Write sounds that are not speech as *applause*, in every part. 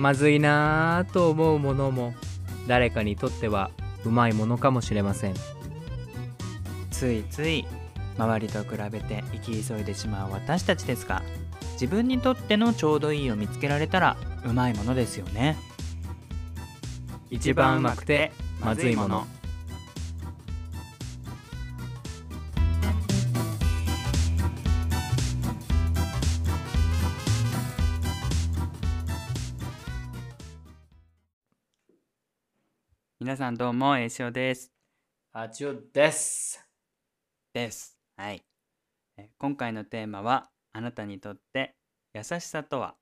まずいなぁと思うものも誰かにとってはうまいものかもしれません。ついつい周りと比べて生き急いでしまう私たちですが自分にとってのちょうどいいを見つけられたらうまいものですよね。一番うまくてまずいもの皆さんどうもえいしおです。あちおです。です。はい。え今回のテーマはあなたにとって優しさとは？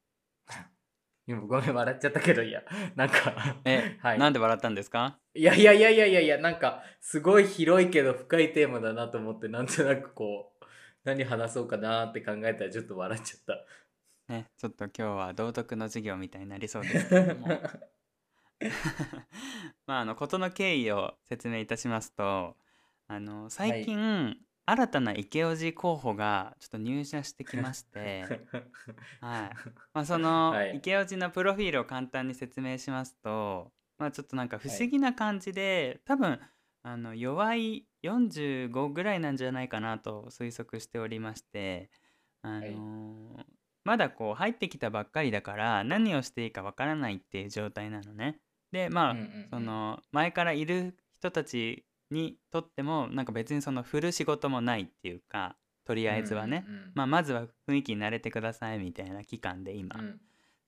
*laughs* 今ごめん笑っちゃったけどいや。*laughs* なんかえ、*laughs* はい。なんで笑ったんですか？いやいやいやいやいやいやなんかすごい広いけど深いテーマだなと思ってなんとなくこう何話そうかなって考えたらちょっと笑っちゃった。ねちょっと今日は道徳の授業みたいになりそうですけれども *laughs* まああの事の経緯を説明いたしますとあの最近、新たな池オジ候補がちょっと入社してきまして *laughs* はい。まあ、その、はい。池オジのプロフィールを簡単に説明しますと、まあ、ちょっとなんか不思議な感じで、多分あの弱い45ぐらいなんじゃないかなと推測しておりまして、あのーまだこう入ってきたばっかりだから何をしていいかわからないっていう状態なのね。でまあ、うんうんうん。その前からいる人たちにとってもなんか別にその振る仕事もないっていうかとりあえずはね、うんうんうんまあ、まずは雰囲気に慣れてくださいみたいな期間で今、うん。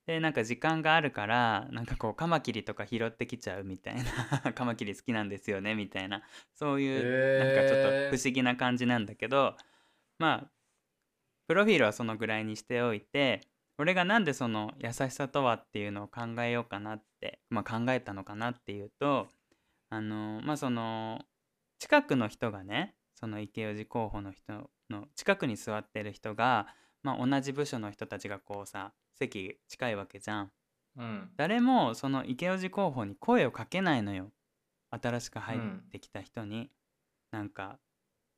でなんか時間があるからなんかこうカマキリとか拾ってきちゃうみたいな *laughs* カマキリ好きなんですよねみたいな。そういうなんかちょっと不思議な感じなんだけどまあプロフィールはそのぐらいにしておいて俺がなんでその優しさとはっていうのを考えようかなって、まあ、考えたのかなっていうとあのまあその近くの人がねその池オジ候補の人の近くに座ってる人が、まあ、同じ部署の人たちがこうさ席近いわけじゃん。うん。誰もその池オジ候補に声をかけないのよ。新しく入ってきた人に、なんか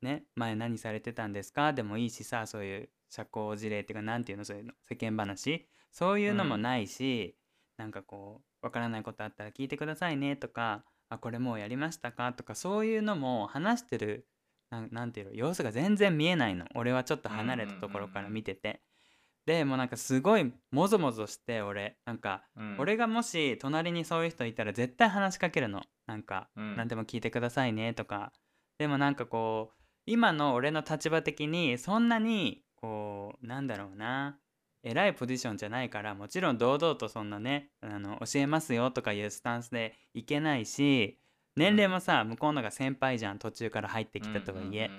ね前何されてたんですか？でもいいしさそういう社交辞令っていうかなんていうの？そういうの。世間話。そういうのもないし、なんかこうわからないことあったら聞いてくださいねとかあこれもうやりましたか？とかそういうのも話してるなんなんていうの？様子が全然見えないの。俺はちょっと離れたところから見てて、でもうなんかすごいもぞもぞして俺。なんかうん。俺がもし隣にそういう人いたら絶対話しかけるの。なんか、うん。何でも聞いてくださいねとか。でもなんかこう今の俺の立場的にそんなにこうなんだろうな。偉いポジションじゃないからもちろん堂々とそんなねあの教えますよとかいうスタンスでいけないし年齢もさ、向こうのが先輩じゃん途中から入ってきたとはいえ、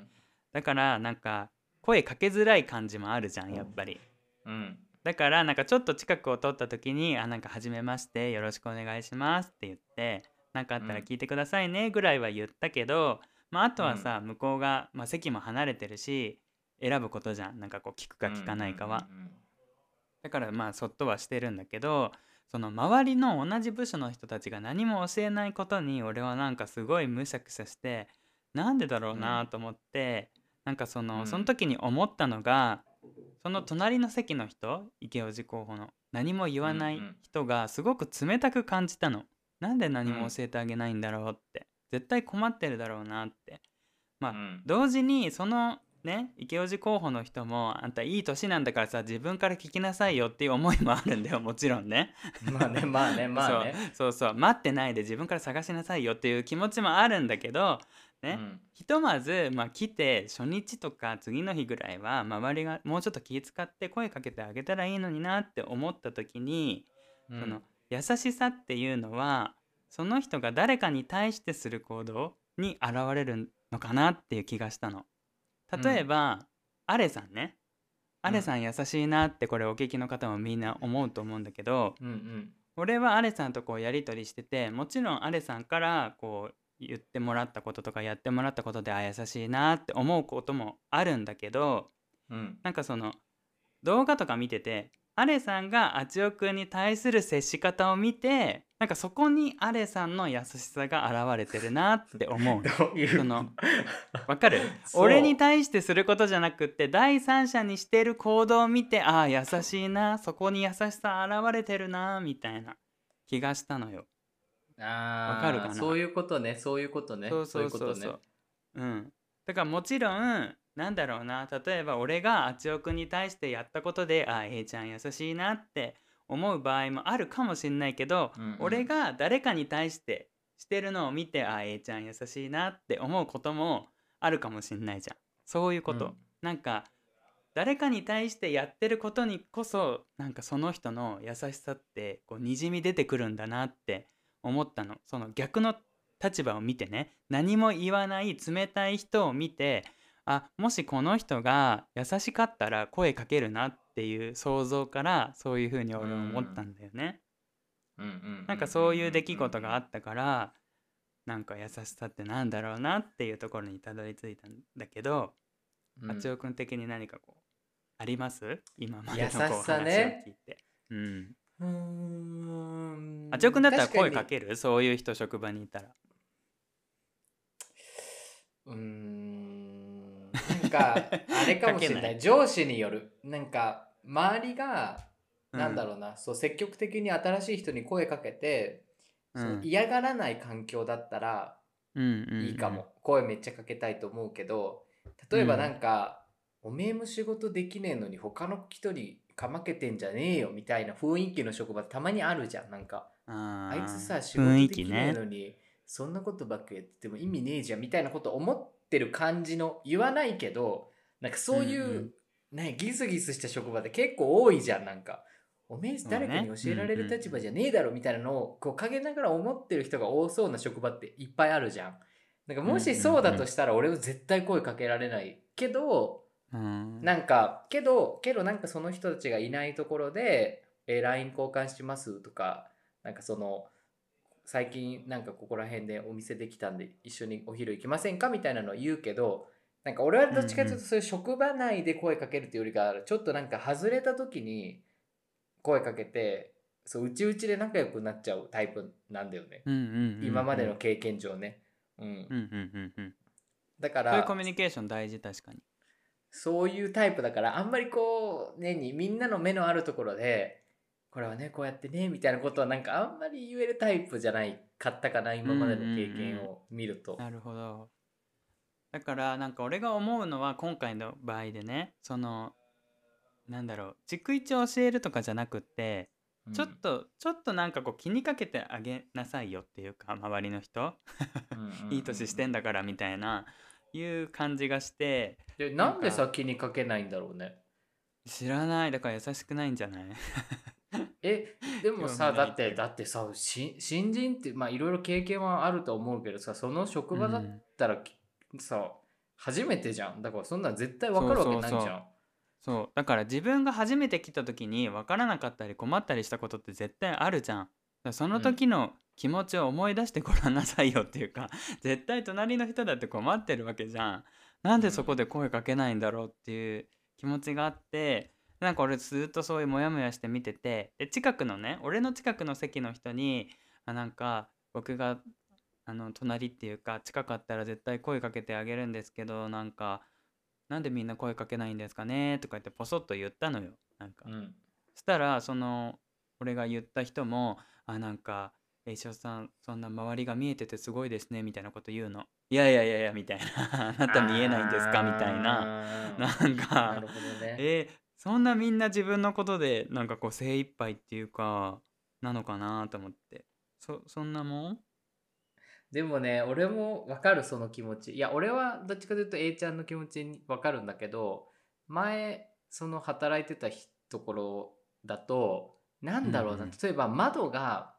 だからなんか声かけづらい感じもあるじゃんやっぱり。うん。うんだからなんかちょっと近くを通った時に「あなんか初めましてよろしくお願いします」って言って「何かあったら聞いてくださいね」ぐらいは言ったけど、まあ、あとはさ、向こうが、まあ、席も離れてるし選ぶことじゃん。なんかこう聞くか聞かないかは、うんうんだからまあそっとはしてるんだけどその周りの同じ部署の人たちが何も教えないことに俺はなんかすごいむしゃくしゃしてなんでだろうなと思って、なんかその、うん。その時に思ったのがその隣の席の人池オジ候補の何も言わないうんうん。人がすごく冷たく感じたの。なんで何も教えてあげないんだろうって。絶対困ってるだろうなって。まあ、うん。同時にそのね池オジ候補の人もあんたいい年なんだからさ自分から聞きなさいよっていう思いもあるんだよもちろんね。まあね *laughs* まあねまあねそうそうそう待ってないで自分から探しなさいよっていう気持ちもあるんだけどね、うんひとまず、まあ、来て初日とか次の日ぐらいは周りがもうちょっと気遣って声かけてあげたらいいのになって思った時に、うんその優しさっていうのはその人が誰かに対してする行動に現れるのかなっていう気がしたの。例えば、アレさんね。アレさん優しいなってこれお聞きの方もみんな思うと思うんだけど、うんうん。俺はアレさんとこうやり取りしててもちろんアレさんからこう言ってもらったこととかやってもらったことであ優しいなって思うこともあるんだけどうん。なんかその動画とか見ててアレさんがあちおくんに対する接し方を見てなんかそこにアレさんの優しさが現れてるなって思う。の *laughs* どういう？そのわかる？俺に対してすることじゃなくって第三者にしてる行動を見てああ優しいなそこに優しさ現れてるなみたいな気がしたのよ。あわかるかな？そういうことねそういうことねそうそうそう。そういうことね。うん。だからもちろんなんだろうな。例えば俺があちおくんに対してやったことであ A ちゃん優しいなって思う場合もあるかもしんないけど、うんうん。俺が誰かに対してしてるのを見てあ A ちゃん優しいなって思うこともあるかもしんないじゃん。そういうこと。うん。なんか誰かに対してやってることにこそなんかその人の優しさってこうにじみ出てくるんだなって思ったの。その逆の立場を見てね。何も言わない冷たい人を見てあもしこの人が優しかったら声かけるなっていう想像からそういうふうに俺は思ったんだよね。なんかそういう出来事があったからなんか優しさってなんだろうなっていうところにたどり着いたんだけど、うん。あちおくん的に何かこうあります？今までのこう話を聞いて。うん、うーん。あちおくんだったら声か確けるそういう人職場にいたら。うんかあれかもしれない。上司による。なんか周りがうん。なんだろうな、そう積極的に新しい人に声かけて、そううん嫌がらない環境だったらうんうんうん。いいかも、声めっちゃかけたいと思うけど例えばなんか、おめえも仕事できねえのに他の人にかまけてんじゃねえよみたいな雰囲気の職場たまにあるじゃん。なんかあいつさ仕事できねえ。のに、そんなことばっかりやってても意味ねえじゃんみたいなこと思ってる感じの言わないけどなんかそういう、うんうん。ねギスギスした職場って結構多いじゃんなんか。おめえ誰かに教えられる立場じゃねえだろみたいなのをこう陰ながら思ってる人が多そうな職場っていっぱいあるじゃん。なんかもしそうだとしたら俺は絶対声かけられないけどうん。なんかけどけどなんかその人たちがいないところで「えー LINE 交換します」とかなんかその最近なんかここら辺でお店できたんで一緒にお昼行きませんかみたいなのを言うけどなんか俺はどっちかというとそういう職場内で声かけるっていうよりかちょっとなんか外れた時に声かけてそう内々で仲良くなっちゃうタイプなんだよね、今までの経験上ね、うん。うんうんうんうんだからそういうコミュニケーション大事確かに。そういうタイプだからあんまりこうねにみんなの目のあるところでこれはねこうやってねみたいなことはなんかあんまり言えるタイプじゃないかったかな今までの経験を見ると。なるほど。だからなんか俺が思うのは今回の場合でねそのなんだろう逐一教えるとかじゃなくってちょっと、ちょっとなんかこう気にかけてあげなさいよっていうか周りの人。いい年してんだだからみたいないう感じがして。でなんでさ気にかけないんだろうね。知らない。だから優しくないんじゃない？えでもさだってだってさし新人ってまあいろいろ経験はあると思うけどさその職場だったら、さ初めてじゃん。だからそんなん絶対わかるわけないじゃん。そうだから自分が初めて来た時に分からなかったり困ったりしたことって絶対あるじゃん。その時の気持ちを思い出してごらんなさいよっていうか *laughs* 絶対隣の人だって困ってるわけじゃん。なんでそこで声かけないんだろうっていう気持ちがあってなんか俺ずっとそういうモヤモヤして見ててで近くのね俺の近くの席の人にあなんか僕があの隣っていうか近かったら絶対声かけてあげるんですけどなんかなんでみんな声かけないんですかね？とか言ってポソッと言ったのよなんか、うん。そしたらその俺が言った人もあなんか「栄翔さんそんな周りが見えててすごいですね」みたいなこと言うの「いやいやいやいや」みたいな「あ *laughs* なた見えないんですか?」みたいな。なんなかね。えーそんなみんな自分のことでなんかこう精一杯っていうかなのかなと思って。そそんなもん？でもね俺も分かるその気持ち。いや俺はどっちかというと A ちゃんの気持ちに分かるんだけど前その働いてたひところだとなんだろうな、うんうん例えば窓が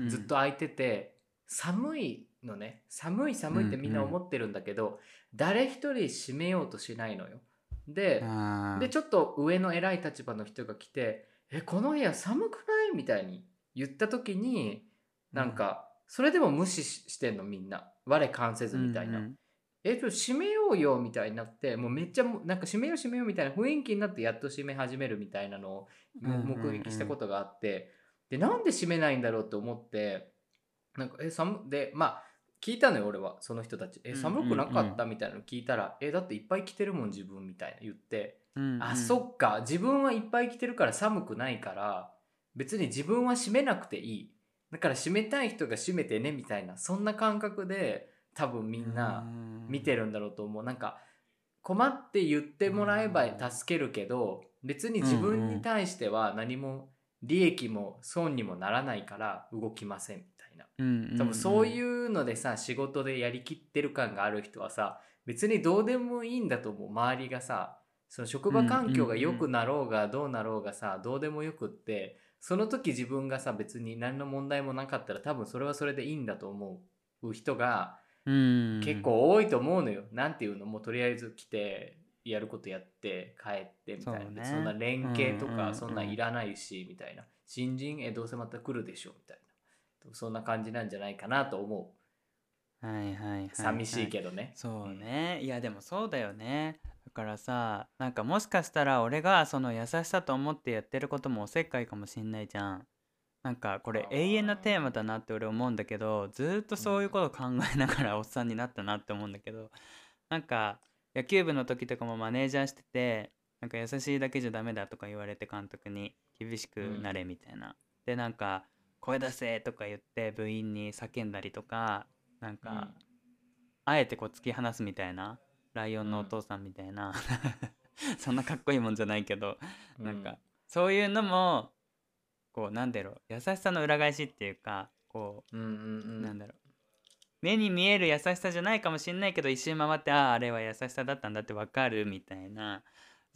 うん。ずっと開いてて、寒いのね。寒い寒いってみんな思ってるんだけど、誰一人閉めようとしないのよ。ででちょっと上の偉い立場の人が来て「えこの部屋寒くない?」みたいに言った時になんか、それでも無視ししてんのみんな。我関せずみたいな。うんうんえっと閉めようよみたいになってもうめっちゃなんか閉めよう閉めようみたいな雰囲気になってやっと閉め始めるみたいなのを目撃したことがあって、でなんで閉めないんだろうって思ってなんかえ寒でまあ聞いたのよ俺は。その人たち「え寒くなかった?」みたいなの聞いたら「えだっていっぱい着てるもん自分」みたいな言って。うんうん。あそっか。自分はいっぱい着てるから寒くないから別に自分は閉めなくていい。だから閉めたい人が閉めてねみたいなそんな感覚で多分みんな見てるんだろうと思う。なんか困って言ってもらえば助けるけど別に自分に対しては何も利益も損にもならないから動きませんな。多分そういうのでさ仕事でやりきってる感がある人はさ別にどうでもいいんだと思う。周りがさその職場環境が良くなろうがどうなろうがさどうでもよくってその時自分がさ別に何の問題もなかったら多分それはそれでいいんだと思う人が結構多いと思うのよ。なんていうの？もうとりあえず来てやることやって帰ってみたいな。そ,、んな連携とかそんないらないし、みたいな。新人？えどうせまた来るでしょ？みたいなそんな感じなんじゃないかなと思う。はいはいはい、寂しいけどね。そうね、いやでもそうだよね。だからさなんかもしかしたら俺がその優しさと思ってやってることもおせっかいかもしんないじゃん。なんかこれ永遠のテーマだなって俺思うんだけどずっとそういうこと考えながらおっさんになったなって思うんだけどなんか野球部の時とかもマネージャーしててなんか優しいだけじゃダメだとか言われて監督に厳しくなれみたいな、でなんか声出せとか言って部員に叫んだりとかなんか、あえてこう突き放すみたいなライオンのお父さんみたいなそんなかっこいいもんじゃないけど、なんかそういうのもこうなんだろう優しさの裏返しっていうかこう,、なんだろう。目に見える優しさじゃないかもしんないけど一周回ってあああれは優しさだったんだって分かるみたいな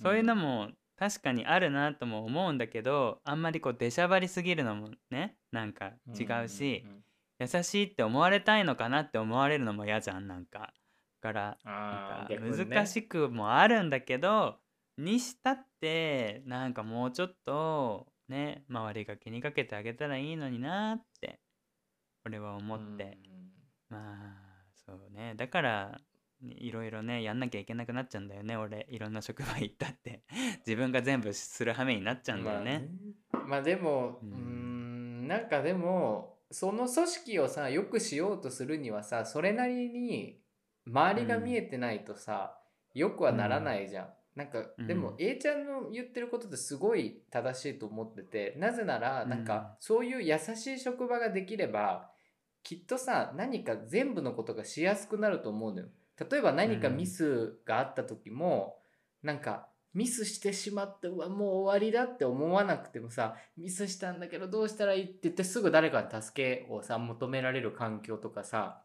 そういうのも確かにあるなとも思うんだけどあんまりこう出しゃばりすぎるのもねなんか違うし、優しいって思われたいのかなって思われるのも嫌じゃんなんか。だからなんか難しくもあるんだけど、にしたってなんかもうちょっとね周りが気にかけてあげたらいいのになって俺は思って、まあそうね。だからいろいろねやんなきゃいけなくなっちゃうんだよね俺。いろんな職場行ったって。*laughs* 自分が全部する羽目になっちゃうんだよね。まあ、まあ、でもうん。なんかでもその組織をさよくしようとするにはさそれなりに周りが見えてないとさ、うん、よくはならないじゃん。なんか、でも A ちゃんの言ってることってすごい正しいと思っててなぜならなんかそういう優しい職場ができればきっとさ何か全部のことがしやすくなると思うのよ。例えば何かミスがあった時も、なんかミスしてしまってうわもう終わりだって思わなくてもさミスしたんだけどどうしたらいいって言ってすぐ誰かに助けをさ求められる環境とかさ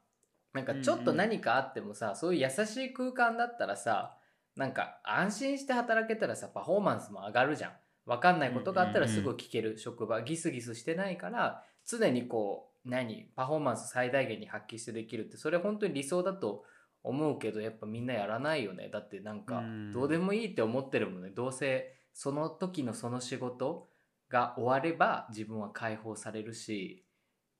なんかちょっと何かあってもさ、そういう優しい空間だったらさなんか安心して働けたらさパフォーマンスも上がるじゃん。分かんないことがあったらすぐ聞ける。職場、ギスギスしてないから常にこう何パフォーマンス最大限に発揮してできるってそれ本当に理想だと思うけどやっぱみんなやらないよね。だってなんかどうでもいいって思ってるもんね。どうせその時のその仕事が終われば自分は解放されるし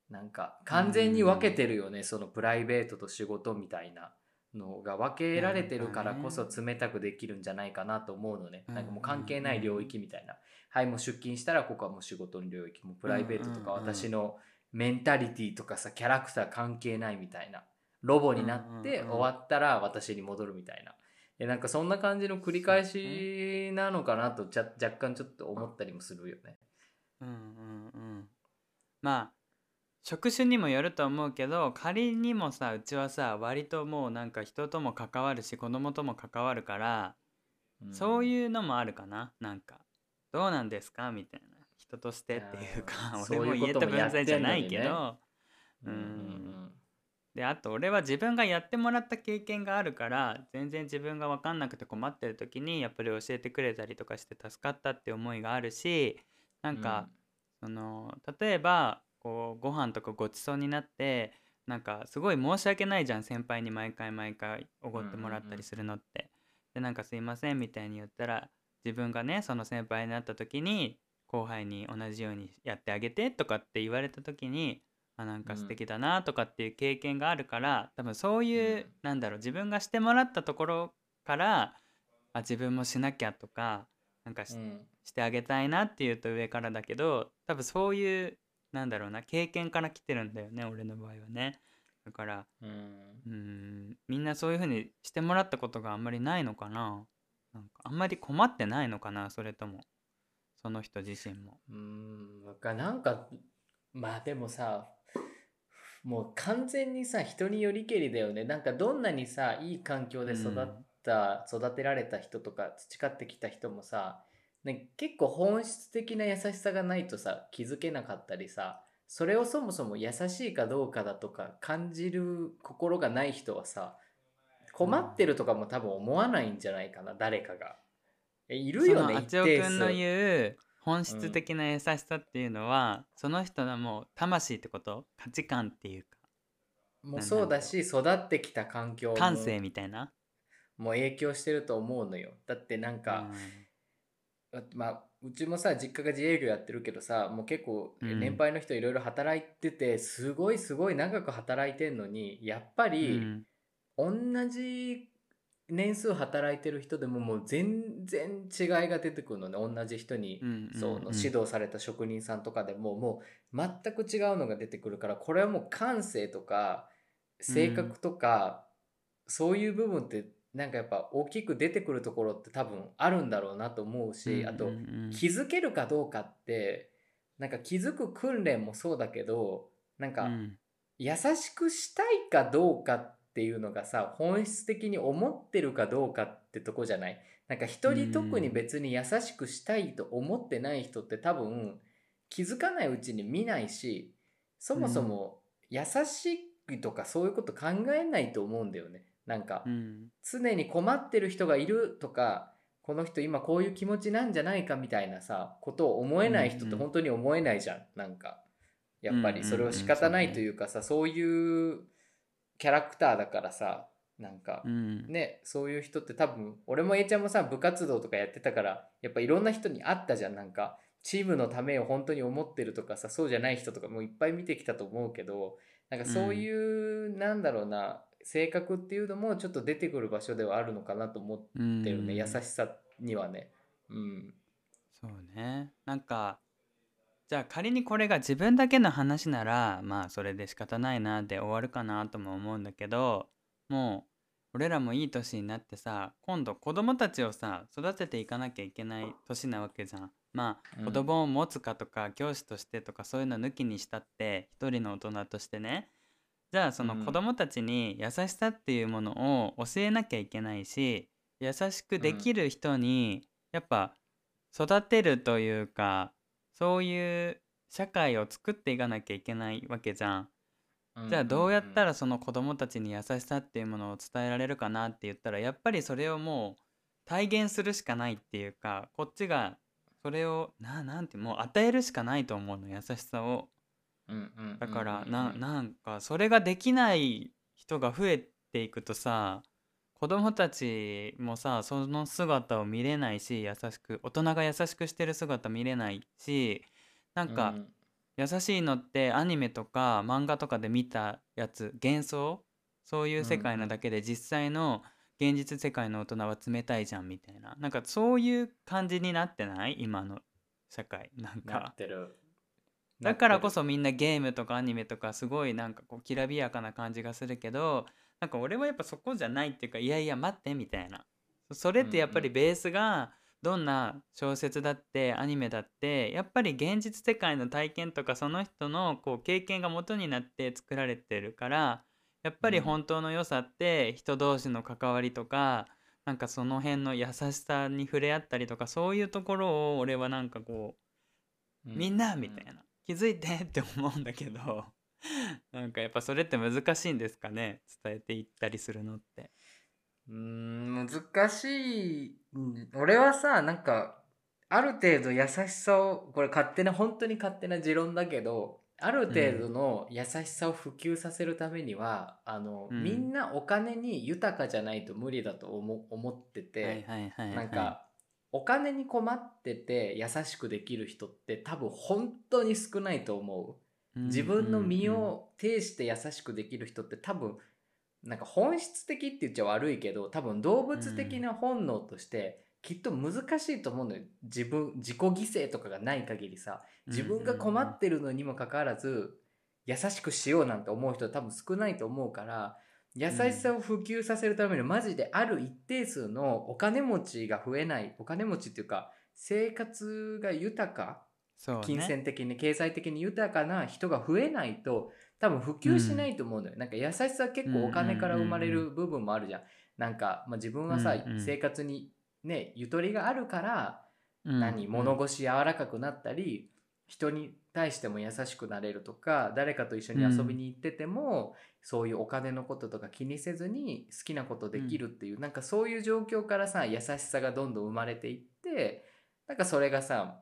なんか完全に分けてるよね。そのプライベートと仕事みたいなのが分けられてるからこそ冷たくできるんじゃないかなと思うのね。なんかもう関係ない領域みたいな。はい、もう出勤したらここはもう仕事の領域、もプライベートとか私のメンタリティとかさ、キャラクター関係ないみたいな。ロボになって終わったら私に戻るみたいな。でなんかそんな感じの繰り返しなのかなと若干ちょっと思ったりもするよね。うんうんうん。まあ職種にもよると思うけど仮にもさうちはさ割ともうなんか人とも関わるし子供とも関わるから、うん、そういうのもあるかな。なんかどうなんですかみたいな。人としてっていうか俺も言えた分際じゃないけど。うん、であと俺は自分がやってもらった経験があるから全然自分が分かんなくて困ってる時にやっぱり教えてくれたりとかして助かったって思いがあるしなんか、うん、その例えばこうご飯とかごちそうになってなんかすごい申し訳ないじゃん先輩に毎回毎回おごってもらったりするのって。でなんかすいませんみたいに言ったら自分がねその先輩になった時に後輩に同じようにやってあげてとかって言われた時にあなんか素敵だなとかっていう経験があるから多分そういう、うん、なんだろう自分がしてもらったところからあ自分もしなきゃとかなんかしうん、してあげたいなっていうと上からだけど多分そういうなんだろうな経験から来てるんだよね俺の場合はね。だからうん。みんなそういう風にしてもらったことがあんまりないのかな。なんかあんまり困ってないのかなそれとも。その人自身も。うんなんかまあでもさもう完全にさ人によりけりだよねなんかどんなにさいい環境で育った、育てられた人とか培ってきた人もさ、ね、結構本質的な優しさがないとさ気づけなかったりさそれをそもそも優しいかどうかだとか感じる心がない人はさ困ってるとかも多分思わないんじゃないかな誰かが。えいるよねそのあちお一定くんの数。言う本質的な優しさっていうのは、その人のもう魂ってこと？価値観っていうか。もうそうだし育ってきた環境も感性みたいな？もう影響してると思うのよ。だってなんか、あまあうちもさ実家が自営業やってるけどさもう結構うん。年配の人いろいろ働いてて、すごいすごい長く働いてんのにやっぱうん。り同じ年数働いてる人でももう全然違いが出てくるのね。同じ人に、うんうんうんその指導された職人さんとかでももう全く違うのが出てくるからこれはもう感性とか性格とか、そういう部分ってなんかやっぱ大きく出てくるところって多分あるんだろうなと思うし、あとうんうんうん。気づけるかどうかってなんか気づく訓練もそうだけどなんかうん。優しくしたいかどうかっていうのがさ本質的に思ってるかどうかってとこじゃない？なんか人に特に別に優しくしたいと思ってない人って多分気づかないうちに見ないしそもそも優しいとかそういうこと考えないと思うんだよね。なんかうん。常に困ってる人がいるとかこの人今こういう気持ちなんじゃないかみたいなさことを思えない人って本当に思えないじゃん、なんかやっぱりそれを仕方ないというかさ、そういうキャラクターだからさなんかうん。ねそういう人って多分俺も A ちゃんもさ部活動とかやってたからやっぱいろんな人に会ったじゃん。なんかチームのためを本当に思ってるとかさそうじゃない人とかもいっぱい見てきたと思うけどなんかそういう、なんだろうな性格っていうのもちょっと出てくる場所ではあるのかなと思ってうん。るね、優しさにはね。うん。そうね。なんかじゃあ仮にこれが自分だけの話ならまあそれで仕方ないなで終わるかなとも思うんだけどもう俺らもいい年になってさ今度子供たちをさ育てていかなきゃいけない年なわけじゃん。まあうん。子供を持つかとか教師としてとかそういうの抜きにしたって一人の大人としてね。じゃあそのうん。子供たちに優しさっていうものを教えなきゃいけないし優しくできる人にやっぱ育てるというかそういう社会を作っていかなきゃいけないわけじゃん。じゃあどうやったらその子供たちに優しさっていうものを伝えられるかなって言ったらやっぱりそれをもう体現するしかないっていうかこっちがそれをななんてもう与えるしかないと思うの優しさを。だからななんかそれができない人が増えていくとさ子供たちもさその姿を見れないし優しく大人が優しくしてる姿見れないしなんか、優しいのってアニメとか漫画とかで見たやつ幻想？そういう世界なだけで実際の現実世界の大人は冷たいじゃんみたいな。なんかそういう感じになってない？今の社会。なんなかだからこそみんなゲームとかアニメとかすごいなんかこうきらびやかな感じがするけどなんか俺はやっぱそこじゃないっていうかいやいや待ってみたいな。それってやっぱりベースがどんな小説だってアニメだってやっぱり現実世界の体験とかその人のこう経験が元になって作られてるからやっぱりうん。本当の良さって人同士の関わりとかなんかその辺の優しさに触れ合ったりとかそういうところを俺はなんかこうみんなみたいな。気づいてって思うんだけど *laughs* なんかやっぱそれって難しいんですかね？伝えていったりするのって。うーん難しいうん俺はさなんかある程度優しさをこれ勝手な本当に勝手な持論だけどある程度の優しさを普及させるためには、あのうんみんなお金に豊かじゃないと無理だと思思ってて。なんかお金に困ってて優しくできる人って多分本当に少ないと思う。自分の身を呈して優しくできる人って多分なんか本質的って言っちゃ悪いけど多分動物的な本能としてきっと難しいと思うのよ。自分自己犠牲とかがない限りさ自分が困ってるのにもかかわらず優しくしようなんて思う人は多分少ないと思うから優しさを普及させるためにマジである一定数のお金持ちが増えないお金持ちっていうか生活が豊かそう金ね銭的に経済的に豊かな人が増えないと多分普及しないと思うんだよ、なんか優しさ結構お金から生まれる部分もあるじゃん,、なんか、まあ、自分はさ、うんうん。生活にねゆとりがあるから、うん何物腰柔らかくなったり人に対しても優しくなれるとか誰かと一緒に遊びに行ってても、そういうお金のこととか気にせずに好きなことできるっていう、なんかそういう状況からさ優しさがどんどん生まれていってなんかそれがさ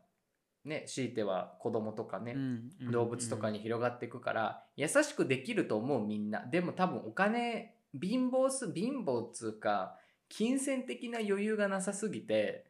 ね強いては子供とかね、うんうん動物とかに広がっていくから、優しくできると思うみんな。でも多分お金貧乏す貧乏っつうか金銭的な余裕がなさすぎて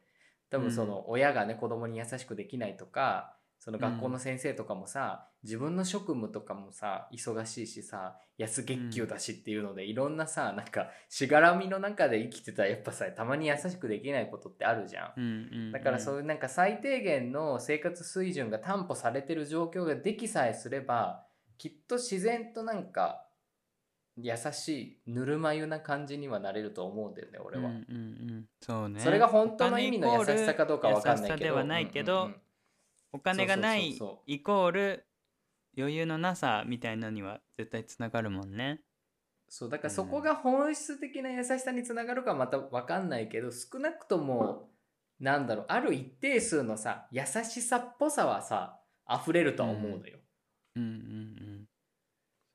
多分その親がね子供に優しくできないとかその学校の先生とかもさ、自分の職務とかもさ忙しいしさ安月給だしっていうので、いろんなさなんかしがらみの中で生きてたらやっぱさたまに優しくできないことってあるじゃん。うんうんだからそういうなんか最低限の生活水準が担保されてる状況ができさえすればきっと自然となんか優しいぬるま湯な感じにはなれると思うんだよね俺は、うんうんうん。そうね。それが本当の意味の優しさかどうかわかんないけどお金がないイコール余裕のなさみたいのには絶対つながるもんね。そうだからそこが本質的な優しさにつながるかまたわかんないけど少なくともなんだろうある一定数のさ優しさっぽさはさ溢れるとは思うのよ、うん。うんうん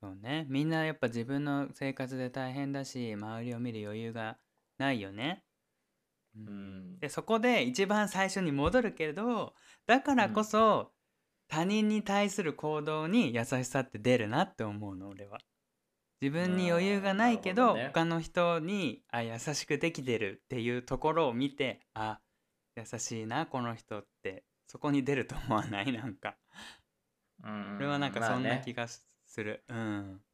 そうね。みんなやっぱ自分の生活で大変だし周りを見る余裕がないよね、ううんんでそこで一番最初に戻るけどだからこそ、他人に対する行動に優しさって出るなって思うの俺は。自分に余裕がないけどね。他の人にあ優しくできてるっていうところを見てあ優しいなこの人ってそこに出ると思わない？なんか。うん俺はなんかそんまあね。な気がする、うん。な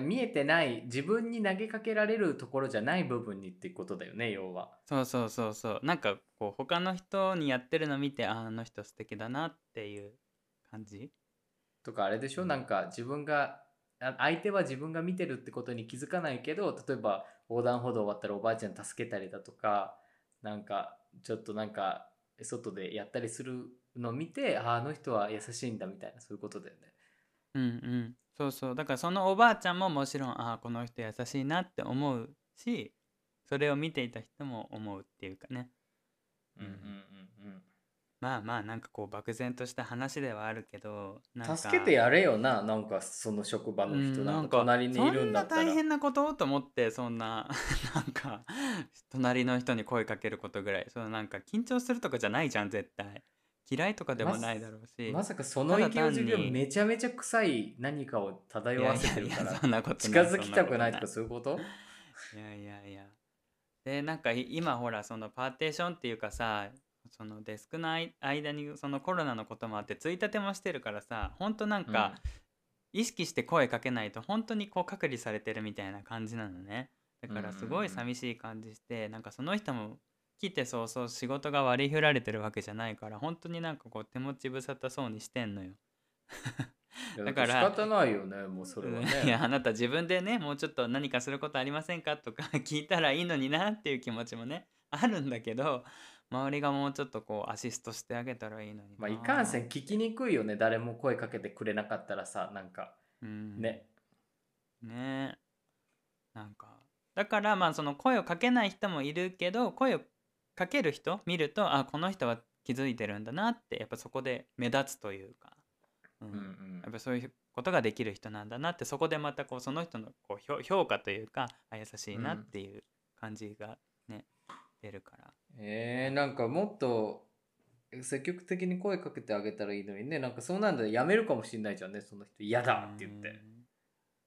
見えてない自分に投げかけられるところじゃない部分にってことだよね要は。そうそうそうそう。なんかこう他の人にやってるの見てああの人素敵だなっていう感じ？とかあれでしょ、うん。なんか自分があ相手は自分が見てるってことに気づかないけど例えば横断歩道終わったらおばあちゃん助けたりだとかなんかちょっとなんか外でやったりするのを見てああの人は優しいんだみたいなそういうことだよね。うんうんそうそう。だからそのおばあちゃんももちろんああこの人優しいなって思うしそれを見ていた人も思うっていうかね。うん。うんうんまあまあなんかこう漠然とした話ではあるけどなんか。うん、助けてやれよななんかその職場の人うんなんか隣にいるんだったら。そんな大変なこと？と思ってそんな *laughs* なんか隣の人に声かけることぐらい。そのなんか緊張するとかじゃないじゃん絶対嫌いとかでもないだろうし、まさかその池尾授めちゃめちゃ臭い何かを漂わせてるから近づきたくないとかそそういうこと？いいやいやいや。でなんかい今ほらそのパーテーションっていうかさそのデスクの間にそのコロナのこともあってついたてもしてるからさほんとなんか、意識して声かけないと本当にこう隔離されてるみたいな感じなのね。だからすごい寂しい感じして、なんかその人も来て早々仕事が割り振られてるわけじゃないから本当になんかこう手持ち無沙汰そうにしてんのよ。*laughs* うん、だからら仕方ないよねもうそれはね。いやあなた自分でねもうちょっと何かすることありませんか？*laughs* とか聞いたらいいのになっていう気持ちもねあるんだけど周りがもうちょっとこうアシストしてあげたらいいのにな。まあいかんせん聞きにくいよね。誰も声かけてくれなかったらさなんかうん。ね、ね。なんかだからまあその声をかけない人もいるけど声をかける人見るとあこの人は気づいてるんだなってやっぱそこで目立つというか、うん。うんうん。やっぱそういうことができる人なんだなってそこでまたこうその人のこう評評価というかあ優しいなっていう感じがね、出るから。えー、なんかもっと積極的に声かけてあげたらいいのにねなんかそうなんだやめるかもしんないじゃんねその人嫌だって言って。うん。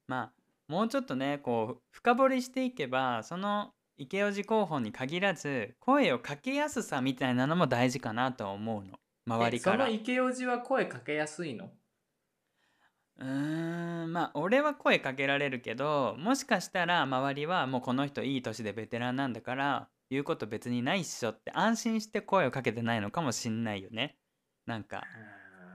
まあもうちょっとねこう深掘りしていけばその池オジ候補に限らず声をかけやすさみたいなのも大事かなとは思うの。周りから。えその池オジは声かけやすいの？うーんまあ俺は声かけられるけどもしかしたら周りはもうこの人いい年でベテランなんだから言うこと別にないっしょって安心して声をかけてないのかもしんないよね。なんか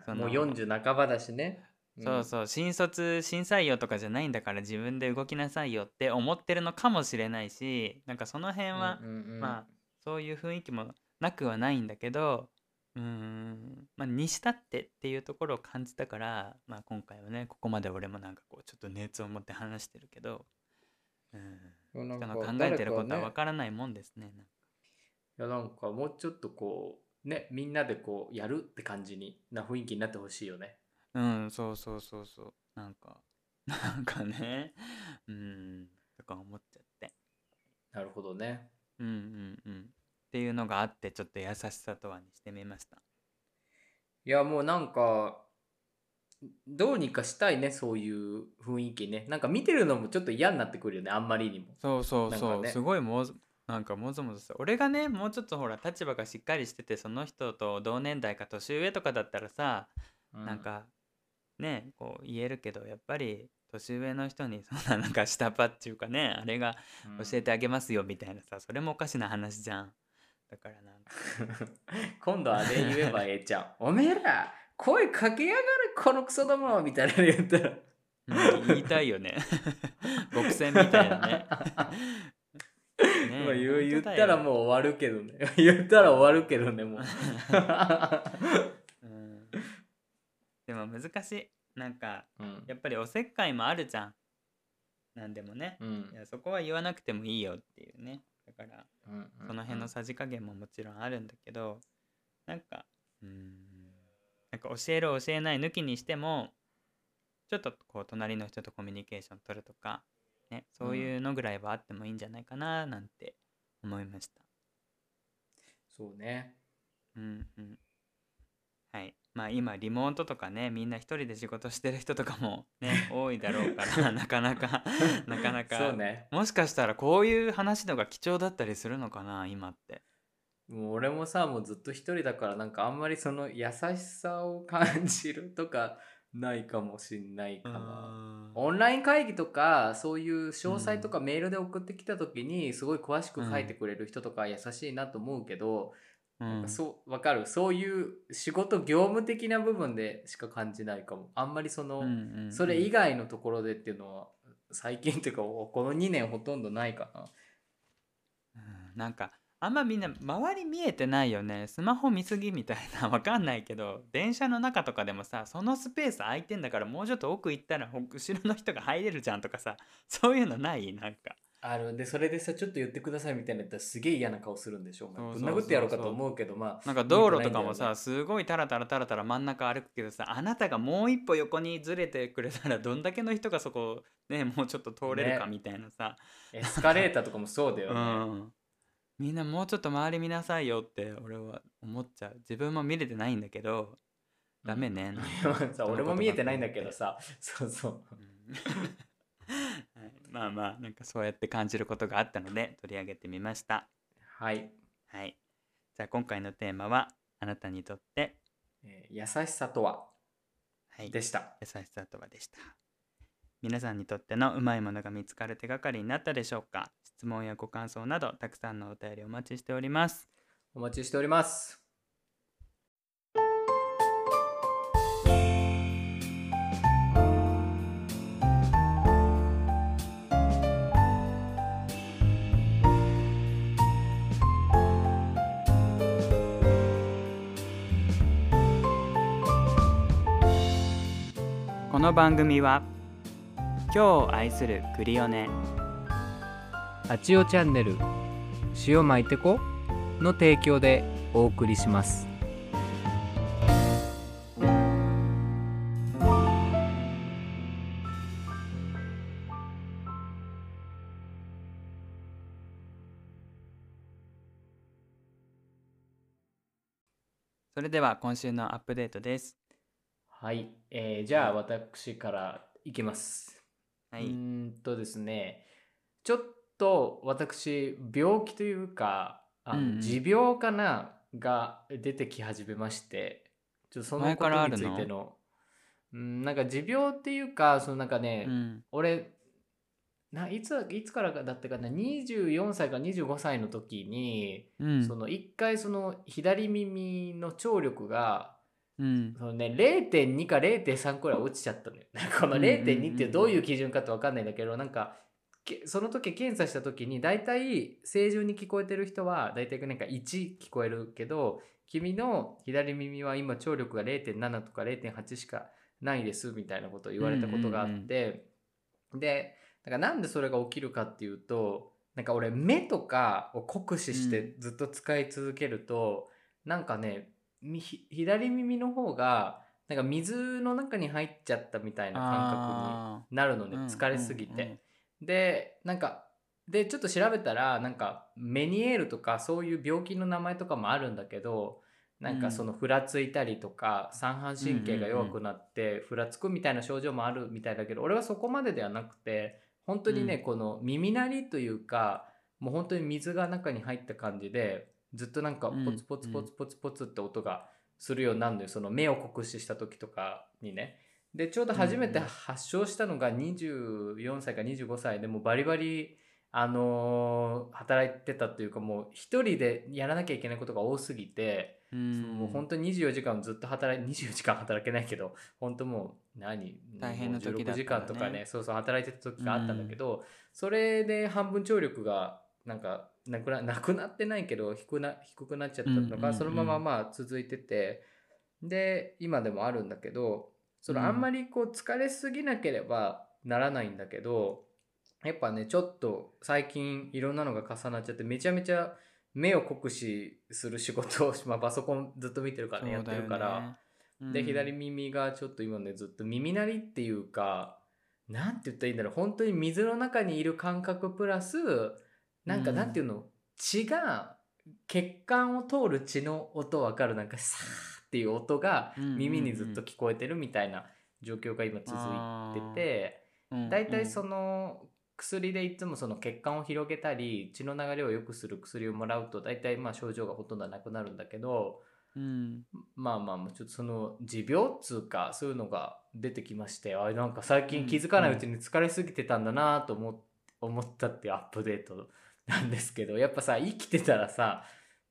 そのもう40半ばだしね、そうそう新卒新採用とかじゃないんだから自分で動きなさいよって思ってるのかもしれないしなんかその辺は、まあそういう雰囲気もなくはないんだけどうんまあにしたってっていうところを感じたから、まあ、今回はねここまで俺もなんかこうちょっと熱を持って話してるけど、うん、なんか考えてることは誰からないもんですね。なんか。いやなんかもうちょっとこうねみんなでこうやるって感じにな雰囲気になってほしいよねうんそうそうそうそう。なんか *laughs* なんかね。うんとか思っちゃって。なるほどね。うんうんうん。っていうのがあってちょっと優しさとはにしてみました。いやもうなんかどうにかしたいねそういう雰囲気ね。なんか見てるのもちょっと嫌になってくるよねあんまりにも。そうそうそう、ね。すごいもうなんかもぞもぞさ俺がねもうちょっとほら立場がしっかりしててその人と同年代か年上とかだったらさ、なんかねこう言えるけどやっぱり年上の人に *laughs* そんななんか下パっていうかねあれがうん教えてあげますよみたいなさそれもおかしな話じゃん。だからなんか。*laughs* 今度あれ言えばええちゃん。*laughs* おめえら声かけやがるこのクソどもみたいなの言ったら。うん言いたいよね。極戦みたいなね。ねまあ言ったらもう終わるけどね。言ったら終わるけどねもう。うんでも難しい。なんかうん。やっぱりおせっかいもあるじゃん。なんでもね。うん。いやそこは言わなくてもいいよっていうね。だからうんその辺のさじ加減ももちろんあるんだけどなんかうーんなんか教える教えない抜きにしてもちょっとこう隣の人とコミュニケーション取るとか、ね、そういうのぐらいはあってもいいんじゃないかななんて思いました。そうね。うんうん。はいまあ今リモートとかねみんな一人で仕事してる人とかもね *laughs* 多いだろうから *laughs* なかなか *laughs* なかなかそうねもしかしたらこういう話のが貴重だったりするのかな今って。もう俺もさもうずっと一人だからなんかあんまりその優しさを感じるとかないかもしんないかな。オンライン会議とかそういう詳細とかメールで送ってきた時にすごい詳しく書いてくれる人とか優しいなと思うけど、うんなんかそうわかる。そういう仕事業務的な部分でしか感じないかも。あんまりその、うんうんうん。それ以外のところでっていうのは最近っていうかこの2年ほとんどないかな。うん。なんかあんまみんな周り見えてないよね。スマホ見すぎみたいな *laughs* わかんないけど電車の中とかでもさそのスペース空いてんだからもうちょっと奥行ったらほ後ろの人が入れるじゃんとかさそういうのない？なんかある。でそれでさちょっと言ってくださいみたいなやったらすげえ嫌な顔するんでしょぶん殴ってやろうかと思うけどまあなんか道路とかもさすごいタラタラタラタラ真ん中歩くけどさあなたがもう一歩横にずれてくれたらどんだけの人がそこねもうちょっと通れるかね。みたいなさ、エスカレーターとかもそうだようね、ん。みんなもうちょっと周り見なさいよって俺は思っちゃう。自分も見れてないんだけどダメね。なん。*laughs* 俺も見えてないんだけどさ。そうそう。うん。は *laughs* いまあまあなんかそうやって感じることがあったので取り上げてみました。はい、はい。じゃあ今回のテーマはあなたにとって、えー優しさとは？はい、でした。優しさとはでした。皆さんにとってのうまいものが見つかる手がかりになったでしょうか？質問やご感想などたくさんのお便りお待ちしております。お待ちしておりますの番組は今日を愛するクリオネ。あちおチャンネル塩巻いてこの提供でお送りします。それでは今週のアップデートですはい、えーじゃあ私からいきます。はい。うーんとですね。ちょっと私病気というかあの、うんうん。持病かなが出てき始めましてちょっとその前ことについての。うんなんか持病っていうかそのなんかね、うん。俺ないついつからだったかな？24歳か25歳の時に、うん。その一回その左耳の聴力がうん。そのね、0.2か0.3くらい落ちちゃったのよ。このうんうんうんうん。0.2ってどういう基準かって分かんないんだけど、なんか、けその時検査した時に大体正常に聞こえてる人は大体なんか1聞こえるけど君の左耳は今聴力が0.7とか0.8しかないですみたいなことを言われたことがあって、でだからなんでそれが起きるかっていうとなんか俺目とかを酷使してずっと使い続けると、なんかね左耳の方がなんか水の中に入っちゃったみたいな感覚になるのねうん。疲れすぎて。うんうんでなんかでちょっと調べたらなんかメニエールとかそういう病気の名前とかもあるんだけどなんかそのふらついたりとか三半神経が弱くなってふらつくみたいな症状もあるみたいだけど俺はそこまでではなくて本当にね、うん。この耳鳴りというかもう本当に水が中に入った感じでずっとなんかうんポツポツポツポツポツって音がするようになるのよ。その目を酷使した時とかにね。でちょうど初めて発症したのが24歳か25歳でもうバリバリあのー働いてたというかもう一人でやらなきゃいけないことが多すぎて、うん。もう本当に24時間ずっと働い24時間働けないけど *laughs* 本当もう何？大変な時だね。もう16時間とかねそうそう働いてた時があったんだけど、それで半分聴力がなんかなくななくなってないけど低くな低くなっちゃったのが、うんうんうんそのまままあ続いててで今でもあるんだけどそのうん。あんまりこう疲れすぎなければならないんだけどやっぱねちょっと最近いろんなのが重なっちゃってめちゃめちゃ目を酷使する仕事を、*laughs* まあ、パソコンずっと見てるからね。やってるから。で左耳がちょっと今ねずっと耳鳴りっていうかなんて言ったらいいんだろう。本当に水の中にいる感覚プラスなんかうん。なんていうの、血が血管を通る血の音わかる？なんかサーっていう音が耳にずっと聞こえてるみたいな状況が今続いてて。だいたいその薬でいつもその血管を広げたり血の流れを良くする薬をもらうとだいたいまあ症状がほとんどなくなるんだけどうん。まあまあまあちょっとその持病っつうかそういうのが出てきましてあなんか最近気づかないうちに疲れすぎてたんだなと思っ思ったっていうアップデート *laughs* なんですけどやっぱさ生きてたらさ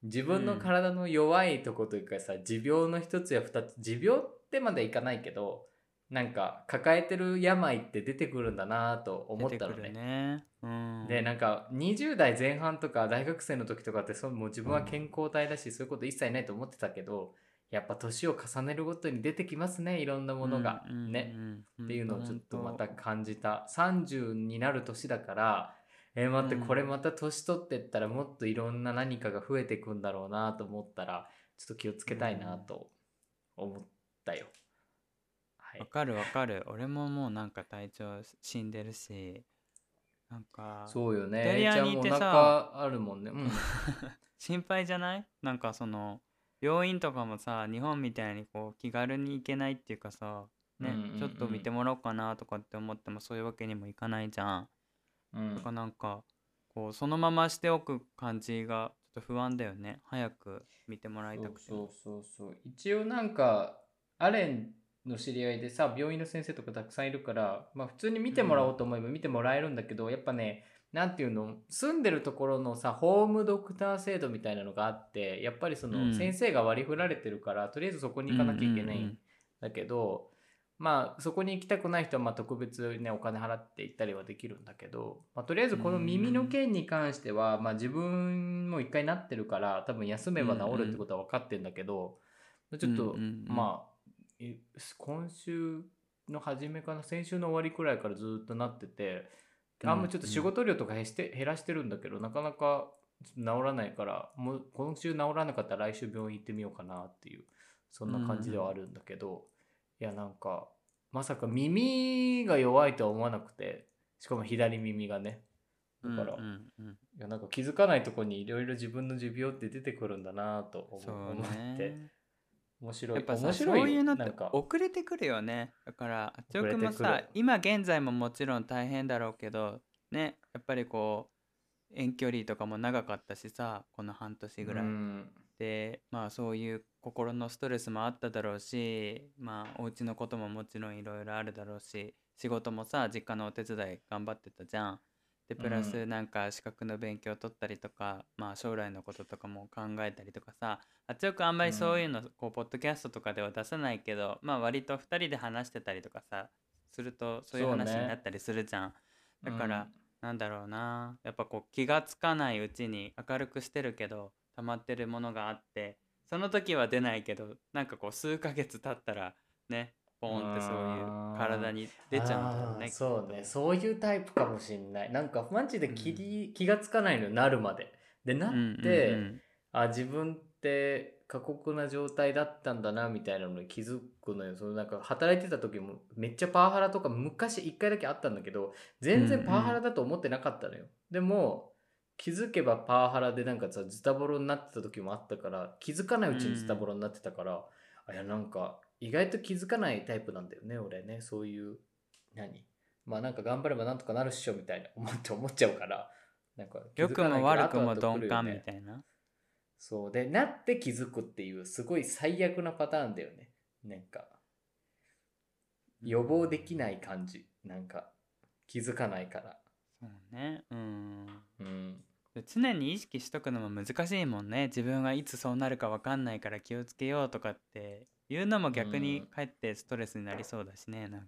自分の体の弱いとこというかさ持病の一つや二つ持病ってまでいかないけどなんか抱えてる病って出てくるんだなと思ったのね。ね。うん。でなんか20代前半とか大学生の時とかってそのもう自分は健康体だしそういうこと一切ないと思ってたけどやっぱ年を重ねるごとに出てきますねいろんなものが、うんうんねうんっていうのをちょっとまた感じた。30になる年だからえー待ってうんこれまた年取ってったらもっといろんな何かが増えていくんだろうなと思ったらちょっと気をつけたいなと思ったよ。はい、わかるわかる俺ももうなんか体調死んでるしなんかそうよね。イタにいてさ腹あるもんね。うん *laughs* 心配じゃない？なんかその病院とかもさ日本みたいにこう気軽に行けないっていうかさね、ちょっと見てもらおうかなとかって思ってもそういうわけにもいかないじゃん。うん。だからなんかこうそのまましておく感じがちょっと不安だよね。早く見てもらいたくてそうそうそう。一応なんかアレンの知り合いでさ病院の先生とかたくさんいるから、まあ、普通に見てもらおうと思えば見てもらえるんだけど、やっぱねなんていうの住んでるところのさホームドクター制度みたいなのがあってやっぱりそうん。の先生が割り振られてるから、とりあえずそこに行かなきゃいけないうんうんうんんだけど、まあそこに行きたくない人はまあ特別ねお金払って行ったりはできるんだけど、まあ、とりあえずこの耳の件に関しては、まあ、自分も一回なってるから多分休めば治るってことは分かってんだけど、ちょっと、まあえ今週の初めかな先週の終わりくらいからずっとなっててあんまちょっと仕事量とか減して減らしてるんだけどなかなか治らないからもう今週治らなかったら来週病院行ってみようかなっていうそんな感じではあるんだけど、いやなんかまさか耳が弱いとは思わなくてしかも左耳がね。だから、うんうんうん。いやなんか気づかないとこにいろいろ自分の持病って出てくるんだなと思って。ね面白い。やっぱさそ面白いよういうのって遅れてくるよね。だからあっちおくんもさ今現在ももちろん大変だろうけどねやっぱりこう遠距離とかも長かったしさこの半年ぐらい、うん。でまあそういう心のストレスもあっただろうしまあお家のことももちろんいろいろあるだろうし仕事もさ実家のお手伝い頑張ってたじゃん。でプラうスなんか資格の勉強取ったりとか、まあ将来のこととかも考えたりとかさあっちよくあんまりそういうの、こうポッドキャストとかでは出さないけどまあ割と2人で話してたりとかさするとそういう話になったりするじゃん。だから、なんだろうな。やっぱこう気がつかないうちに明るくしてるけど溜まってるものがあってその時は出ないけどなんかこう数ヶ月経ったらねポンってそういう体に出ちゃうんだろうねそうね。そういうタイプかもしんない。なんかマジで気,、うん、気がつかないのよなるまで。でなって、うんうんうん、あ自分って過酷な状態だったんだなみたいなのに気づくのよ。そのなんか働いてた時もめっちゃパワハラとか昔1回だけあったんだけど全然パワハラだと思ってなかったのよ、うんうん、でも気づけばパワハラでなんかさズタボロになってた時もあったから気づかないうちにズタボロになってたから、うん、あいやなんか意外と気づかないタイプなんだよね俺ね。そういう何？まあなんか頑張ればなんとかなるっしょみたいな *laughs* 思って思っちゃうからなんか良くも悪くも鈍感みたいな。そう。でなって気づくっていうすごい最悪なパターンだよね。なんか予防できない感じ。なんか気づかないからそうね。うん。うん。常に意識しとくのも難しいもんね。自分はいつそうなるか分かんないから気をつけようとかっていうのも逆にかえってストレスになりそうだしねなんか。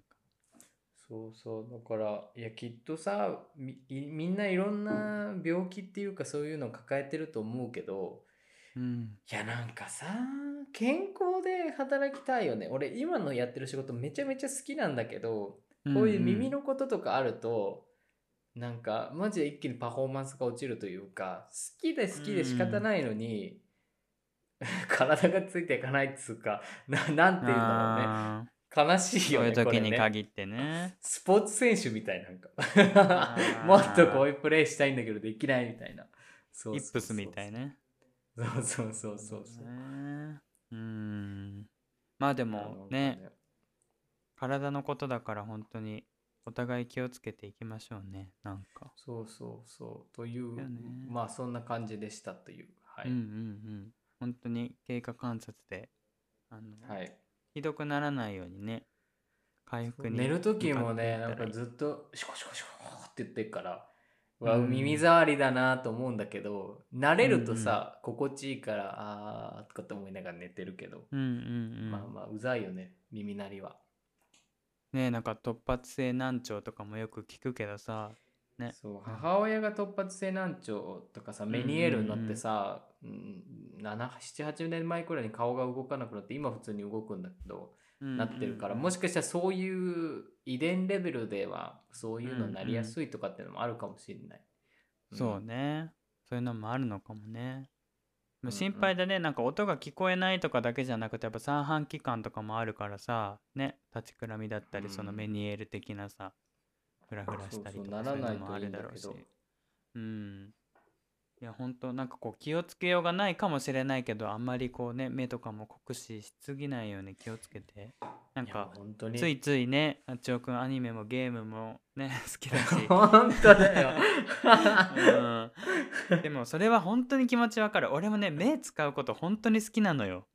そうそう。だからいやきっとさみみんないろんな病気っていうかそういうのを抱えてると思うけどうん、いやなんかさ健康で働きたいよね。俺今のやってる仕事めちゃめちゃ好きなんだけどこういう耳のこととかあると、うん、なんかマジで一気にパフォーマンスが落ちるというか好きで好きで仕方ないのに、うん、体がついていかないっつうかななんて言うんだろうね悲しいよね。そういう時に限ってね。ねスポーツ選手みたいなんかもっとこういうプレーしたいんだけどできないみたいな。そうイップスみたいね。そうそうそうそうそう。うんまあでもね体のことだから本当にお互い気をつけていきましょうねなんか。そうそうそう。という、ね、まあそんな感じでしたという。はい。うんうんうん。本当に経過観察であの、はい、ひどくならないようにね回復に寝る時もねなんかずっとシコシコシコって言ってるからわ、耳障りだなと思うんだけど慣れるとさ、うんうん、心地いいからあーとかって思いながら寝てるけど、うんうんうん、まあまあうざいよね耳鳴りはねなんか突発性難聴とかもよく聞くけどさね、そう母親が突発性難聴とかさメニエールになってさ、うん、78年前くらいに顔が動かなくなって今普通に動くんだけど、なってるから、もしかしたらそういう遺伝レベルではそういうのになりやすいとかっていうのもあるかもしれない。うん、そうね。そういうのもあるのかもね。心配だね、なんか音が聞こえないとかだけじゃなくてやっぱ三半規管とかもあるからさね。立ちくらみだったり、そのメニエール的なさフラフラしたりとかそういうのもあるだろうし。うんいや本当なんかこう気をつけようがないかもしれないけどあんまりこうね目とかも酷使しすぎないように気をつけて。なんかついついねあっちおくんアニメもゲームもね *laughs* 好きだし。*laughs* 本当だよ、うん、でもそれは本当に気持ちわかる。俺もね目使うこと本当に好きなのよ。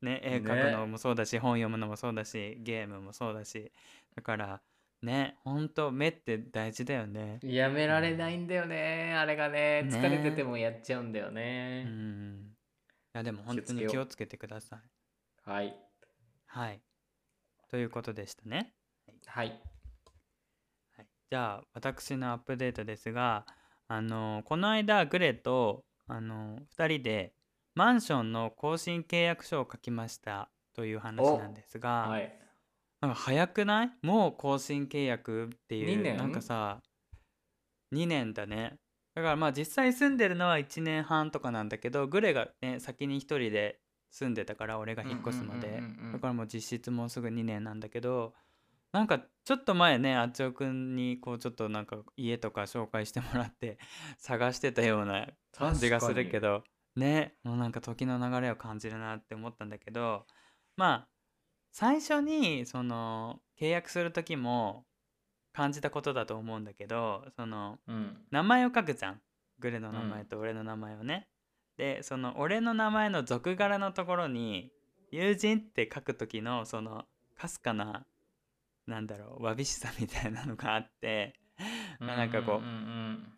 ね絵描くのもそうだし、ね、本読むのもそうだしゲームもそうだし。だからね、ほんと目って大事だよね。やめられないんだよね。あれがね、疲れててもやっちゃうんだよね。うん。いや、でも本当に気をつけてください。はい。はい。ということでしたね。はい。はい、じゃあ、私のアップデートですが、あの、この間、グレと、あの、2人で、マンションの更新契約書を書きましたという話なんですが、はい、なんか早くない？もう更新契約っていう2年？なんかさ2年だね。だからまあ実際住んでるのは1年半とかなんだけどグレがね先に1人で住んでたから俺が引っ越すまで。だからもう実質もうすぐ2年なんだけどなんかちょっと前ねあっちおくんにこうちょっとなんか家とか紹介してもらって *laughs* 探してたような感じがするけどねもうなんか時の流れを感じるなって思ったんだけどまあ最初にその契約する時も感じたことだと思うんだけどそのうん。名前を書くじゃん。グレの名前と俺の名前をね。でその俺の名前の俗柄のところに「友人」って書く時のそのかすかななんだろうわびしさみたいなのがあってなんかこう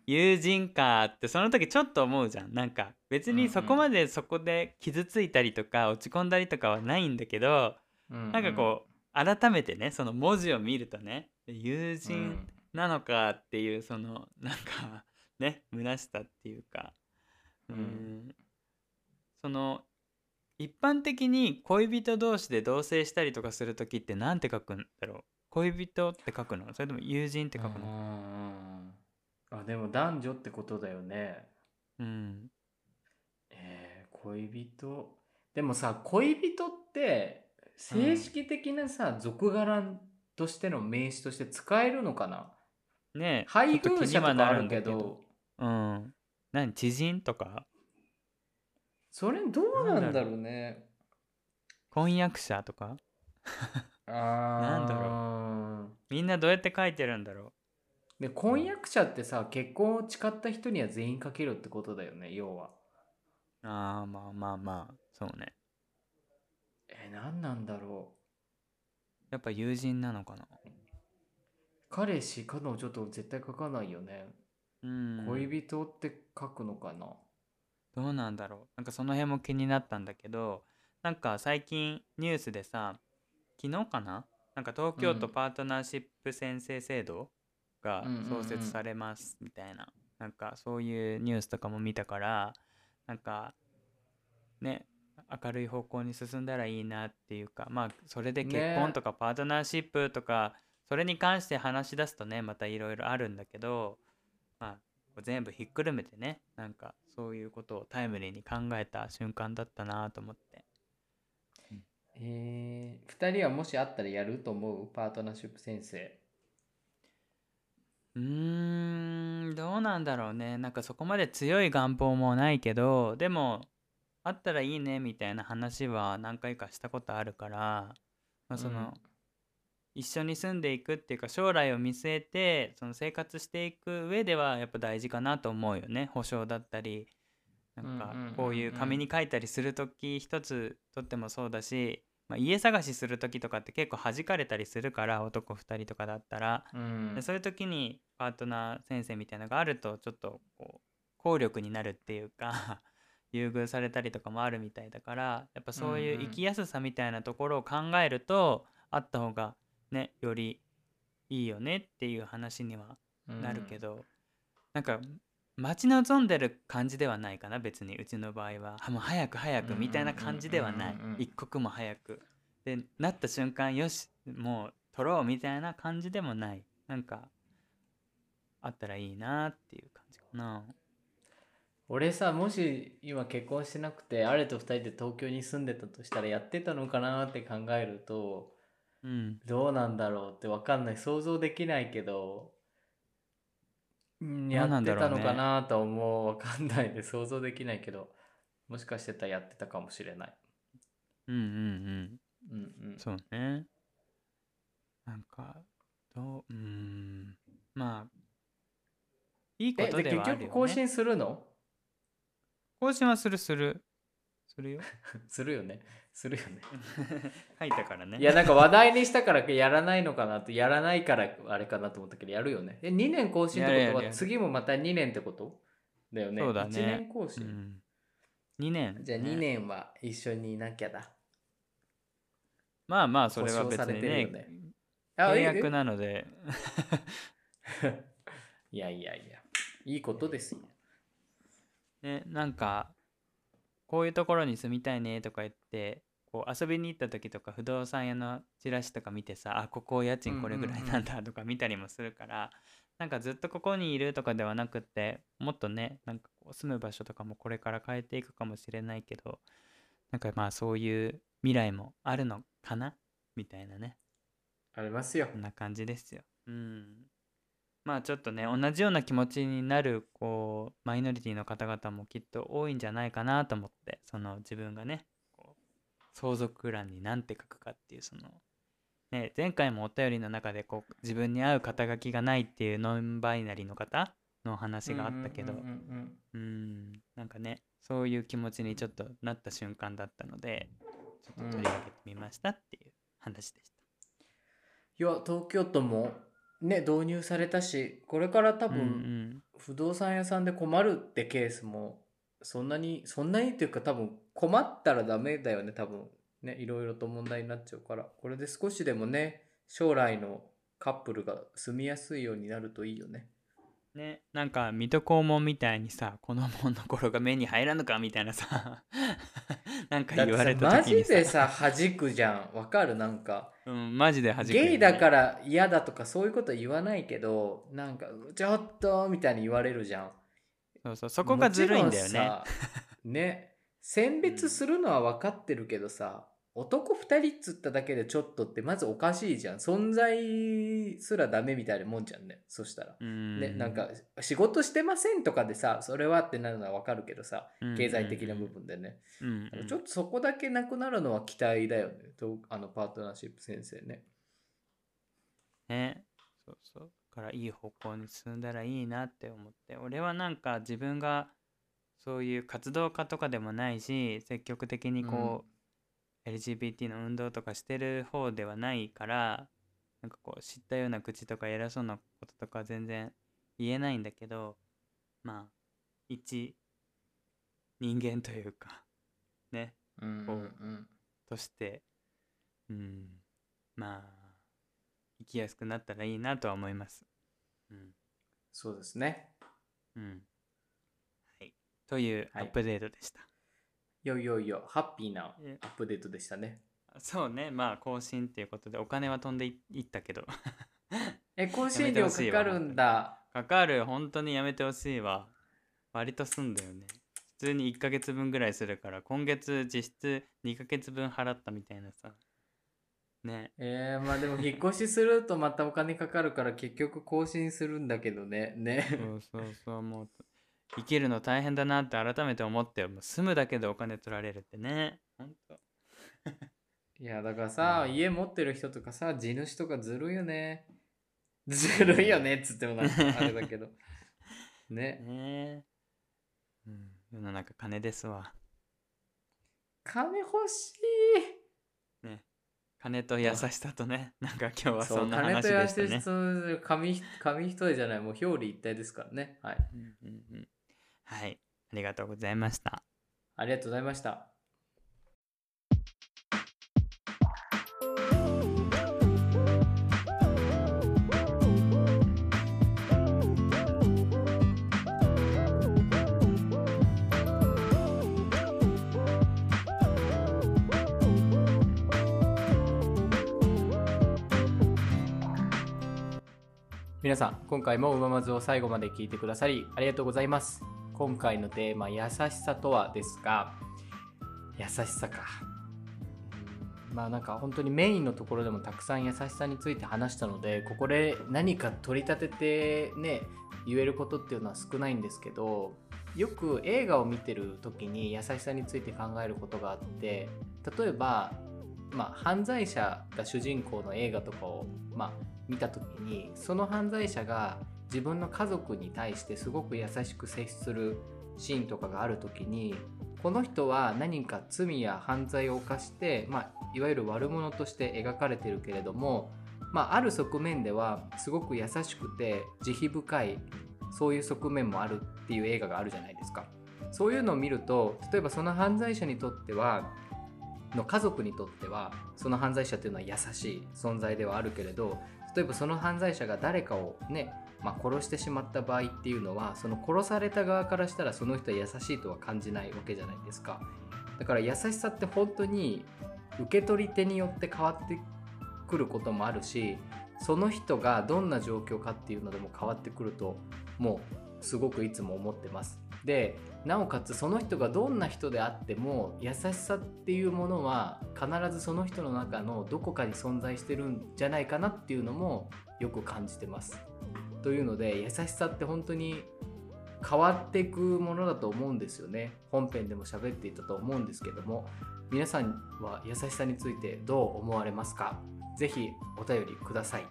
友人かってその時ちょっと思うじゃん。なんか別にそこまでそこで傷ついたりとか落ち込んだりとかはないんだけどなんかこう改めてねその文字を見るとね友人なのかっていうそのなんかね虚しさっていうか。うん。その一般的に恋人同士で同棲したりとかする時って何て書くんだろう？恋人って書くの？それとも友人って書くの？ああでも男女ってことだよね。うん。えー、恋人？でもさ恋人って正式的なさ、俗柄としての名詞として使えるのかな？ねえ配偶者とかはなるんだあるけど。うん。何？知人とか？それどうなんだろうね。婚約者とか？あー。なんだろみんなどうやって書いてるんだろで婚約者ってさ結婚を誓った人には全員かけるってことだよね要は。うああまあまあまあ。そうねえー、何なんだろやっぱ友人なのかな？う彼氏彼女と絶対書かないよね、うん。恋人って書くのかな。どうなんだろう。なんかその辺も気になったんだけどなんか最近ニュースでさ昨日かな？なんか東京都うん。パートナーシップ宣誓制度が創設されますみたいな。なんかそういうニュースとかも見たからなんかね明るい方向に進んだらいいなっていうかまあそれで結婚ね。とかパートナーシップとかそれに関して話し出すとねまたいろいろあるんだけどまあ全部ひっくるめてねなんかそういうことをタイムリーに考えた瞬間だったなと思って。えー、2人はもしあったらやると思う？パートナーシップ先生。うーんどうなんだろうね。なんかそこまで強い願望もないけどでもあったらいいねみたいな話は何回かしたことあるから、まあ、その、うん。一緒に住んでいくっていうか将来を見据えてその生活していく上ではやっぱ大事かなと思うよね。保証だったりなんかこういう紙に書いたりする時一つとってもそうだし、まあ、家探しする時とかって結構弾かれたりするから男2人とかだったら、うん。でそういう時にパートナー先生みたいなのがあるとちょっとこう効力になるっていうか優遇されたりとかもあるみたいだからやっぱそういううんうん。生きやすさみたいなところを考えると、あった方がねよりいいよねっていう話にはなるけど、なんか待ち望んでる感じではないかな別にうちの場合は。あもう早く早くみたいな感じではない。うんうんうんうん。一刻も早く。でなった瞬間よしもう取ろうみたいな感じでもない。なんかあったらいいなっていう感じかな俺さもし今結婚してなくてあれと2人で東京に住んでたとしたらやってたのかなって考えるとうん。どうなんだろうって分かんない。想像できないけどうんどやってたのかなとは思う分かんないで想像できないけどもしかしてたらやってたかもしれない。うんうんうん。うんうん。そうね。なんかどううーん。まあいいことではあるよ、ね、結局更新するの？更新はするする。するよ。*laughs* するよね。するよね。*laughs* 書いたからね。いやなんか話題にしたからやらないのかなってやらないからあれかなと思ったけどやるよね。え2年更新ってことは次もまた2年ってことだよね。そうだね。1年更新、うん、2年。じゃあね。2年は一緒にいなきゃだ。まあまあそれは別にねね。あ契え？約なので。え *laughs* いやいやいや。いいことですよねなんかこういうところに住みたいねとか言ってこう遊びに行った時とか不動産屋のチラシとか見てさあここ家賃これぐらいなんだとか見たりもするから、なんかずっとここにいるとかではなくってもっとねなんかこう住む場所とかもこれから変えていくかもしれないけどなんかまあそういう未来もあるのかな？みたいなねありますよこんな感じですよ。うん。まあちょっとね同じような気持ちになるこうマイノリティの方々もきっと多いんじゃないかなと思ってその自分がね相続欄に何て書くかっていうそのね前回もお便りの中でこう自分に合う肩書きがないっていうノンバイナリーの方の話があったけどうんなんかねそういう気持ちにちょっとなった瞬間だったのでちょっと取り上げてみましたっていう話でした。いや東京都もね導入されたしこれから多分ん不動産屋さんで困るってケースもそんなにそんなにっていうか多分困ったらダメだよね多分。ねいろいろと問題になっちゃうから。これで少しでもね将来のカップルが住みやすいようになるといいよね。ね、なんか水戸黄門みたいにさ子供の頃が目に入らぬかみたいなさなんか言われさマジた時にでさ弾くじゃん。わかる？なんか。うん、マジで弾くよね。ゲイだから嫌だとかそういうこと言わないけどなんか「ちょっと」みたいに言われるじゃん。そうそうそこがずるいんだよね。ね選別するのは分かってるけどさ、男2人っつっただけでちょっとってまずおかしいじゃん。存在すらダメみたいなもんじゃんね。そしたら。うん。ね、なんか仕事してませんとかでさそれはってなるのは分かるけどさ経済的な部分でね、うんうんちょっとそこだけなくなるのは期待だよね。とあのパートナーシップ先生ね。ね。そうそう。だからいい方向に進んだらいいなって思って。俺はなんか自分がそういう活動家とかでもないし積極的にこう、LGBT の運動とかしてる方ではないからなんかこう知ったような口とか偉そうなこととかは全然言えないんだけどまあ一人間というか *laughs* ねうんうんうんとしてうんまあ生きやすくなったらいいなとは思います。うんそうですね。うんはい、というアはいップデートでした。よいよいよハッピーなえ。アップデートでしたね。そうね。まあ更新っていうことでお金は飛んでいいったけど。*laughs* え更新料かかるんだ。かかる。本当にやめてほしいわ。割とすんだよね。普通に1ヶ月分ぐらいするから今月実質2ヶ月分払ったみたいなさ。ね。えー、まあでも引っ越しするとまたお金かかるから結局更新するんだけどね。ね。そうそうそう。もう生きるの大変だなって改めて思ってよもう住むだけでお金取られるってね本当いやだからさ、うん家持ってる人とかさ地主とかずるいよね。ずるいよねっつってもなんかあれだけど。*laughs* ね。ねえ、うん、世の中金ですわ金欲しい。ね金と優しさとねなんか今日はそそんな金と話でしたね優しさ紙紙一重じゃないもう表裏一体ですからね。はい。うんうんうんはいありがとうございましたありがとうございました。皆さん、今回もうままずを最後まで聞いてくださりありがとうございます。今回のテーマ、優しさとはですが、優しさか。まあなんか本当にメインのところでもたくさん優しさについて話したので、ここで何か取り立ててね、言えることっていうのは少ないんですけど、よく映画を見てる時に優しさについて考えることがあって、例えば、まあ、犯罪者が主人公の映画とかを、まあ、見た時にその犯罪者が自分の家族に対してすごく優しく接するシーンとかがある時にこの人は何か罪や犯罪を犯して、まあ、いわゆる悪者として描かれてるけれども、まあ、ある側面ではすごく優しくて慈悲深いそういう側面もあるっていう映画があるじゃないですか。そういうのを見ると例えばその犯罪者にとってはの家族にとってはその犯罪者っていうのは優しい存在ではあるけれど例えばその犯罪者が誰かをね、まあ、殺してしまった場合っていうのはその殺された側からしたらその人は優しいとは感じないわけじゃないですかだから優しさって本当に受け取り手によって変わってくることもあるしその人がどんな状況かっていうのでも変わってくるともうすごくいつも思ってますでなおかつその人がどんな人であっても優しさっていうものは必ずその人の中のどこかに存在してるんじゃないかなっていうのもよく感じてます。というので優しさって本当に変わっていくものだと思うんですよね。本編でも喋っていたと思うんですけども皆さんは優しさについてどう思われますか？ぜひお便りください。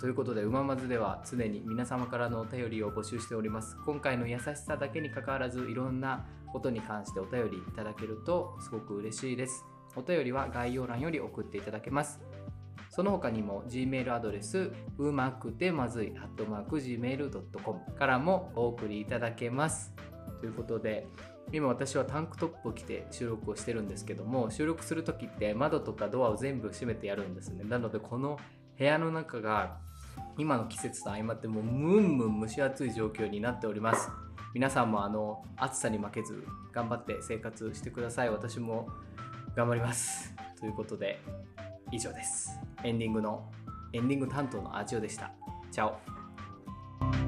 ということで、うままずでは常に皆様からのお便りを募集しております。今回の優しさだけに関わらず、いろんなことに関してお便りいただけるとすごく嬉しいです。お便りは概要欄より送っていただけます。その他にも Gmail アドレス、うまくてまずい、アットマーク Gmail.com からもお送りいただけます。ということで、今私はタンクトップを着て収録をしてるんですけども、収録する時って窓とかドアを全部閉めてやるんですね。なので、この部屋の中が今の季節と相まってもうムンムン蒸し暑い状況になっております皆さんもあの暑さに負けず頑張って生活してください私も頑張りますということで以上です。エンディングのエンディング担当のアジオでした。チャオ。